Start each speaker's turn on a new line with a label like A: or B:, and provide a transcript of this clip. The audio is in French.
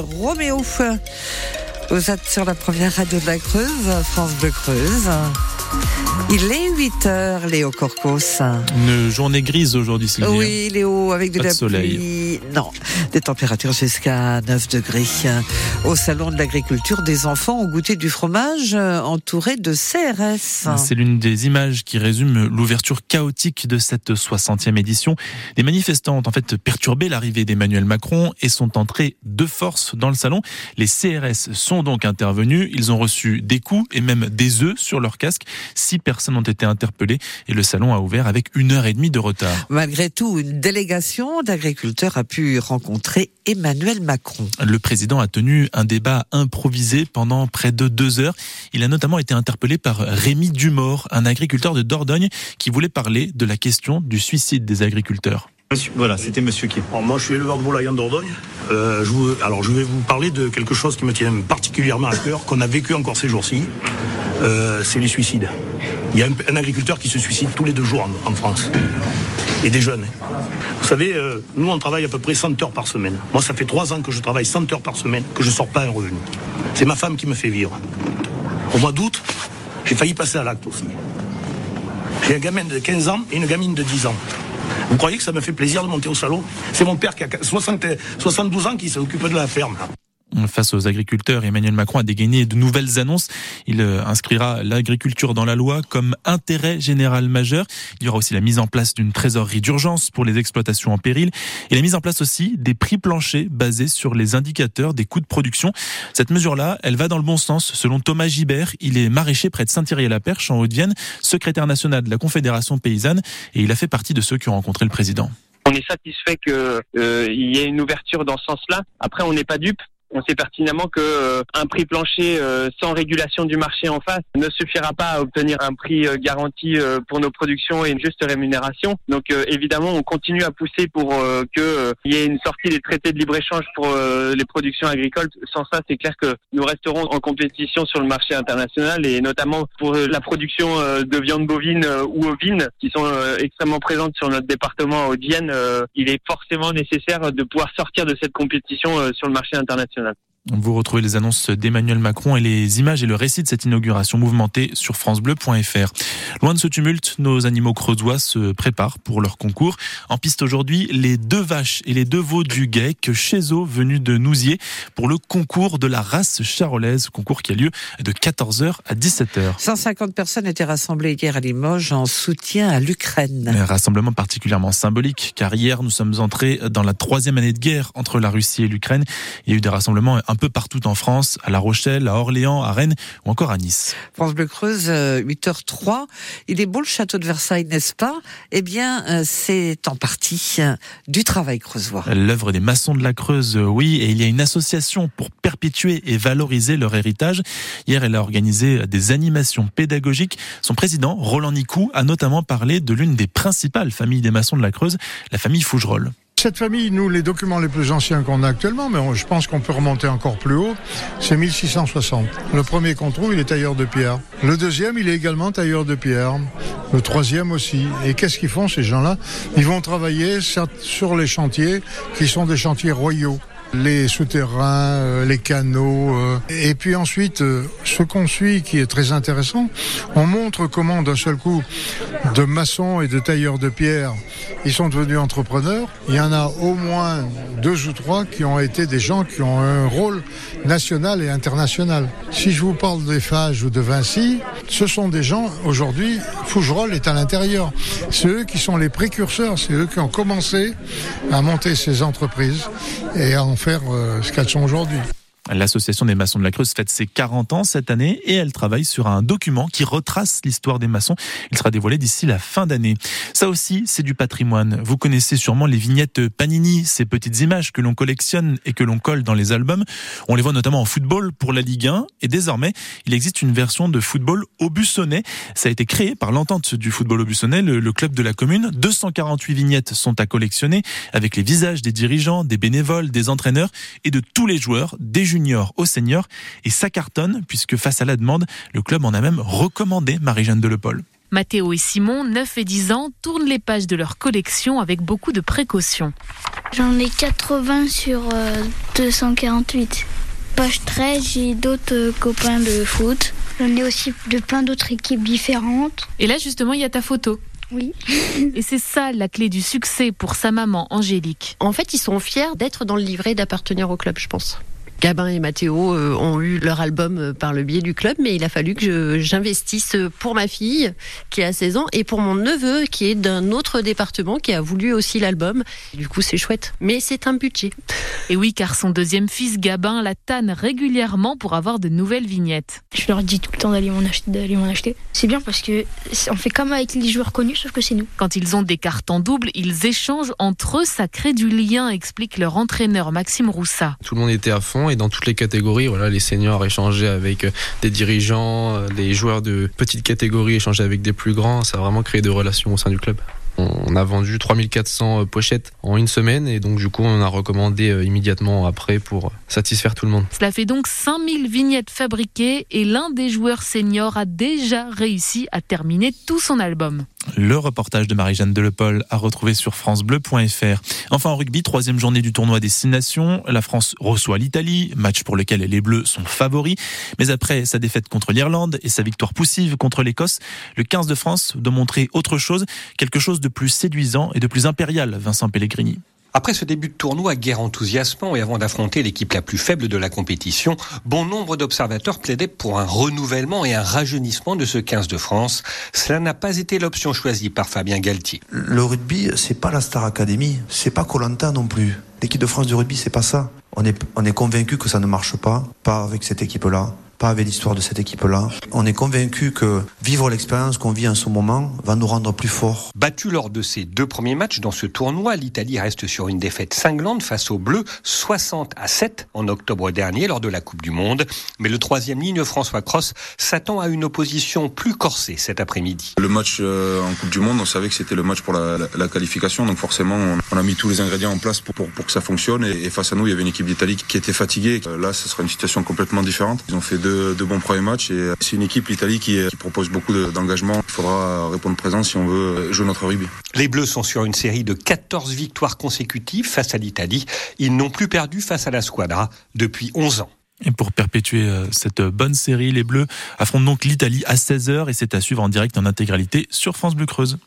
A: Roméo. Vous êtes sur la première radio de la Creuse, France Bleu Creuse. Il est 8 heures, Léo Corcos.
B: Une journée grise aujourd'hui, Sylvie.
A: Oui, Léo, avec de
B: Pas de
A: la
B: soleil.
A: pluie. Non, des températures jusqu'à 9 degrés. Au salon de l'agriculture, des enfants ont goûté du fromage euh, entouré de CRS.
B: C'est l'une des images qui résume l'ouverture chaotique de cette 60e édition. Des manifestants ont en fait perturbé l'arrivée d'Emmanuel Macron et sont entrés de force dans le salon. Les CRS sont donc intervenus. Ils ont reçu des coups et même des œufs sur leur casque. Six personnes ont été interpellées et le salon a ouvert avec une heure et demie de retard.
A: Malgré tout, une délégation d'agriculteurs a pu rencontrer Emmanuel Macron.
B: Le président a tenu un débat improvisé pendant près de deux heures. Il a notamment été interpellé par Rémi Dumort, un agriculteur de Dordogne, qui voulait parler de la question du suicide des agriculteurs.
C: Voilà, c'était monsieur qui.
D: Alors, moi, je suis éleveur de volailles en Dordogne. Euh, alors, je vais vous parler de quelque chose qui me tient particulièrement à cœur, qu'on a vécu encore ces jours-ci. Euh, c'est les suicides. Il y a un, agriculteur qui se suicide tous les deux jours en, France. Et des jeunes. hein. Vous savez, euh, nous, on travaille à peu près 100 heures par semaine. Moi, ça fait trois ans que je travaille 100 heures par semaine, que je sors pas un revenu. C'est ma femme qui me fait vivre. Au mois d'août, j'ai failli passer à l'acte aussi. J'ai un gamin de 15 ans et une gamine de 10 ans. Vous croyez que ça me fait plaisir de monter au salon? C'est mon père qui a 60 72 ans qui s'occupe de la ferme.
B: Face aux agriculteurs, Emmanuel Macron a dégainé de nouvelles annonces. Il euh, inscrira l'agriculture dans la loi comme intérêt général majeur. Il y aura aussi la mise en place d'une trésorerie d'urgence pour les exploitations en péril et la mise en place aussi des prix planchers basés sur les indicateurs des coûts de production. Cette mesure-là, elle va dans le bon sens selon Thomas Gibert. Il est maraîcher près de Saint-Thierry-la-Perche en Haute-Vienne, secrétaire national de la Confédération paysanne et il a fait partie de ceux qui ont rencontré le président.
E: On est satisfait que euh, y ait une ouverture dans ce sens-là. Après, on n'est pas dupe. On sait pertinemment que euh, un prix plancher euh, sans régulation du marché en face ne suffira pas à obtenir un prix euh, garanti euh, pour nos productions et une juste rémunération. Donc euh, évidemment, on continue à pousser pour euh, que euh, il y ait une sortie des traités de libre-échange pour les productions agricoles. Sans ça, c'est clair que nous resterons en compétition sur le marché international et notamment pour la production de viande bovine ou ovine qui sont extrêmement présentes sur notre département en Haute-Vienne. euh, il est forcément nécessaire de pouvoir sortir de cette compétition sur le marché international.
B: that Vous retrouvez les annonces d'Emmanuel Macron et les images et le récit de cette inauguration mouvementée sur francebleu.fr. Loin de ce tumulte, nos animaux creusois se préparent pour leur concours. En piste aujourd'hui, les deux vaches et les deux veaux du GEC chez eux venus de Nousier pour le concours de la race charolaise, concours qui a lieu de 14h à 17h.
A: 150 personnes étaient rassemblées hier à Limoges en soutien à l'Ukraine.
B: Un rassemblement particulièrement symbolique, car hier nous sommes entrés dans la troisième année de guerre entre la Russie et l'Ukraine. Il y a eu des rassemblements un peu partout en France, à La Rochelle, à Orléans, à Rennes ou encore à Nice.
A: France Bleu Creuse, euh, 8h03. Il est beau le château de Versailles, n'est-ce pas? Eh bien, euh, c'est en partie euh, du travail creusois.
B: L'œuvre des maçons de la Creuse, euh, oui, et il y a une association pour perpétuer et valoriser leur héritage. Hier, elle a organisé des animations pédagogiques. Son président, Roland Nicou, a notamment parlé de l'une des principales familles des maçons de la Creuse, la famille Fougerolles.
F: Cette famille, nous, les documents les plus anciens qu'on a actuellement, mais je pense qu'on peut remonter encore plus haut, c'est 1660. Le premier qu'on trouve, il est tailleur de pierre. Le deuxième, il est également tailleur de pierre. Le troisième aussi. Et qu'est-ce qu'ils font, ces gens-là? Ils vont travailler sur les chantiers qui sont des chantiers royaux. Les souterrains, euh, les canaux. euh. Et puis ensuite, euh, ce qu'on suit qui est très intéressant, on montre comment d'un seul coup, de maçons et de tailleurs de pierre, ils sont devenus entrepreneurs. Il y en a au moins deux ou trois qui ont été des gens qui ont un rôle national et international. Si je vous parle des Fages ou de Vinci, ce sont des gens, aujourd'hui, Fougerolles est à l'intérieur. C'est eux qui sont les précurseurs, c'est eux qui ont commencé à monter ces entreprises et en faire euh, ce qu'elles sont aujourd'hui.
B: L'association des maçons de la Creuse fête ses 40 ans cette année et elle travaille sur un document qui retrace l'histoire des maçons. Il sera dévoilé d'ici la fin d'année. Ça aussi, c'est du patrimoine. Vous connaissez sûrement les vignettes Panini, ces petites images que l'on collectionne et que l'on colle dans les albums. On les voit notamment en football pour la Ligue 1 et désormais, il existe une version de football au Bussonnet. Ça a été créé par l'entente du football au Bussonnet, le, club de la commune. 248 vignettes sont à collectionner avec les visages des dirigeants, des bénévoles, des entraîneurs et de tous les joueurs, des juniors au senior. Et ça cartonne puisque face à la demande, le club en a même recommandé Marie-Jeanne Delepol.
C: Mathéo et Simon, 9 et 10 ans, tournent les pages de leur collection avec beaucoup de précautions.
G: J'en ai 80 sur 248. Page 13, j'ai d'autres copains de foot. J'en ai aussi de plein d'autres équipes différentes.
C: Et là, justement, il y a ta photo.
G: Oui.
C: Et c'est ça la clé du succès pour sa maman Angélique.
H: En fait, ils sont fiers d'être dans le livret d'appartenir au club, je pense. Gabin et Mathéo euh, ont eu leur album euh, par le biais du club, mais il a fallu que j'investisse pour ma fille qui a 16 ans et pour mon neveu qui est d'un autre département qui a voulu aussi l'album. Du coup, c'est chouette, mais c'est un budget.
C: Et oui, car son deuxième fils Gabin la tanne régulièrement pour avoir de nouvelles vignettes.
G: Je leur dis tout le temps d'aller m'en acheter, d'aller m'en acheter. C'est bien parce que on fait comme avec les joueurs connus, sauf que c'est nous.
C: Quand ils ont des cartes en double, ils échangent entre eux, ça crée du lien, explique leur entraîneur Maxime Roussa.
I: Tout le monde était à fond et dans toutes les catégories, voilà, les seniors échangeaient avec euh, des dirigeants, les euh, joueurs de petites catégories échangeaient avec des plus grands. Ça a vraiment créé des relations au sein du club. On a vendu 3400 euh, pochettes en une semaine et donc du coup on a recommandé immédiatement après pour satisfaire tout le monde.
C: Cela fait donc 5000 vignettes fabriquées et l'un des joueurs seniors a déjà réussi à terminer tout son album.
B: Le reportage de Marie-Jeanne Delepol à retrouver sur francebleu.fr. Enfin en rugby, troisième journée du tournoi des Six Nations. La France reçoit l'Italie, match pour lequel les Bleus sont favoris. Mais après sa défaite contre l'Irlande et sa victoire poussive contre l'Écosse, le 15 de France doit montrer autre chose, quelque chose de plus séduisant et de plus impérial, Vincent Pellegrini.
J: Après ce début de tournoi guerre enthousiasmant et avant d'affronter l'équipe la plus faible de la compétition, bon nombre d'observateurs plaidaient pour un renouvellement et un rajeunissement de ce 15 de France. Cela n'a pas été l'option choisie par Fabien Galtier.
K: Le rugby, c'est pas la Star Academy, c'est pas Colanta non plus. L'équipe de France de rugby, c'est pas ça. On est, on est convaincu que ça ne marche pas, pas avec cette équipe-là pas avec l'histoire de cette équipe-là. On est convaincu que vivre l'expérience qu'on vit en ce moment va nous rendre plus forts.
J: Battu lors de ses deux premiers matchs dans ce tournoi, l'Italie reste sur une défaite cinglante face aux Bleus, 60 à 7 en octobre dernier lors de la Coupe du Monde. Mais le troisième ligne, François Cross, s'attend à une opposition plus corsée cet après-midi.
L: Le match euh, en Coupe du Monde, on savait que c'était le match pour la, qualification, donc forcément on, a mis tous les ingrédients en place pour, pour, que ça fonctionne. Et, face à nous, il y avait une équipe d'Italie qui était fatiguée. Là, ce sera une situation complètement différente. Ils ont fait deux de, bons premiers matchs. Et c'est une équipe, l'Italie, qui, propose beaucoup d'engagement. Il faudra répondre présent si on veut jouer notre rugby.
J: Les Bleus sont sur une série de 14 victoires consécutives face à l'Italie. Ils n'ont plus perdu face à la Squadra depuis 11 ans.
B: Et pour perpétuer euh, cette bonne série, les Bleus affrontent donc l'Italie à 16h et c'est à suivre en direct en intégralité sur France Bleu Creuse.